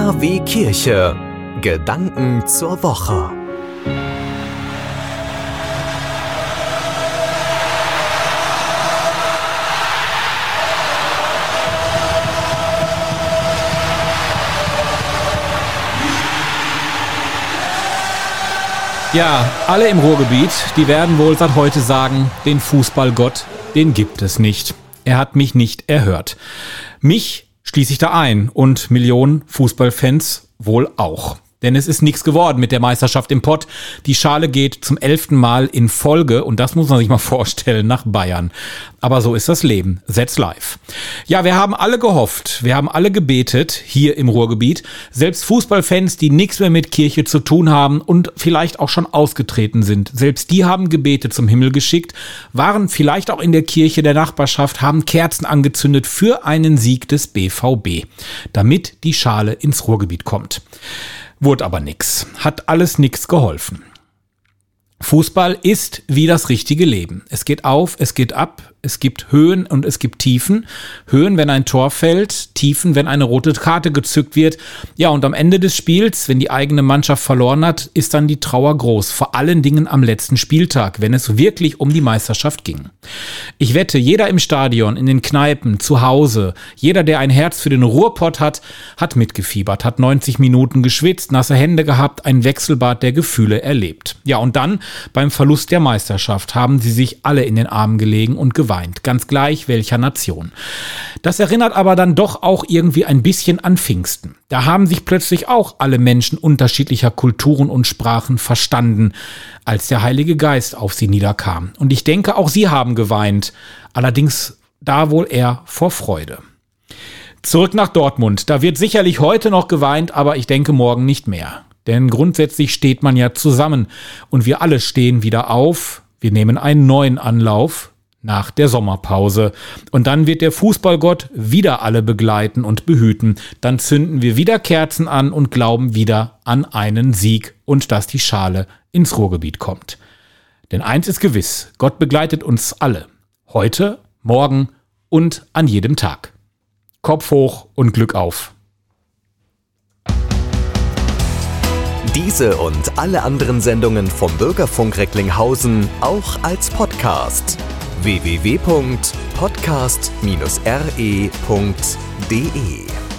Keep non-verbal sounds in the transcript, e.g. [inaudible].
KW Kirche. Gedanken zur Woche. Ja, alle im Ruhrgebiet, die werden wohl seit heute sagen, den Fußballgott, den gibt es nicht. Er hat mich nicht erhört. Mich schließe ich da ein und Millionen Fußballfans wohl auch. Denn es ist nichts geworden mit der Meisterschaft im Pott. Die Schale geht zum elften Mal in Folge und das muss man sich mal [laughs] vorstellen nach Bayern. Aber so ist das Leben. Setz live. Ja, wir haben alle gehofft, wir haben alle gebetet hier im Ruhrgebiet. Selbst Fußballfans, die nichts mehr mit Kirche zu tun haben und vielleicht auch schon ausgetreten sind. Selbst die haben Gebete zum Himmel geschickt, waren vielleicht auch in der Kirche der Nachbarschaft, haben Kerzen angezündet für einen Sieg des BVB, damit die Schale ins Ruhrgebiet kommt. Wurde aber nix. Hat alles nix geholfen. Fußball ist wie das richtige Leben. Es geht auf, es geht ab, es gibt Höhen und es gibt Tiefen. Höhen, wenn ein Tor fällt, Tiefen, wenn eine rote Karte gezückt wird. Ja, und am Ende des Spiels, wenn die eigene Mannschaft verloren hat, ist dann die Trauer groß. Vor allen Dingen am letzten Spieltag, wenn es wirklich um die Meisterschaft ging. Ich wette, jeder im Stadion, in den Kneipen, zu Hause, jeder, der ein Herz für den Ruhrpott hat, hat mitgefiebert, hat 90 Minuten geschwitzt, nasse Hände gehabt, ein Wechselbad der Gefühle erlebt. Ja, und dann beim Verlust der Meisterschaft haben sie sich alle in den Armen gelegen und geweint geweint, ganz gleich welcher Nation. Das erinnert aber dann doch auch irgendwie ein bisschen an Pfingsten. Da haben sich plötzlich auch alle Menschen unterschiedlicher Kulturen und Sprachen verstanden, als der Heilige Geist auf sie niederkam. Und ich denke, auch sie haben geweint, allerdings da wohl eher vor Freude. Zurück nach Dortmund. Da wird sicherlich heute noch geweint, aber ich denke morgen nicht mehr. Denn grundsätzlich steht man ja zusammen und wir alle stehen wieder auf. Wir nehmen einen neuen Anlauf nach der Sommerpause. Und dann wird der Fußballgott wieder alle begleiten und behüten. Dann zünden wir wieder Kerzen an und glauben wieder an einen Sieg und dass die Schale ins Ruhrgebiet kommt. Denn eins ist gewiss, Gott begleitet uns alle. Heute, morgen und an jedem Tag. Kopf hoch und Glück auf. Diese und alle anderen Sendungen vom Bürgerfunk Recklinghausen auch als Podcast www.podcast-re.de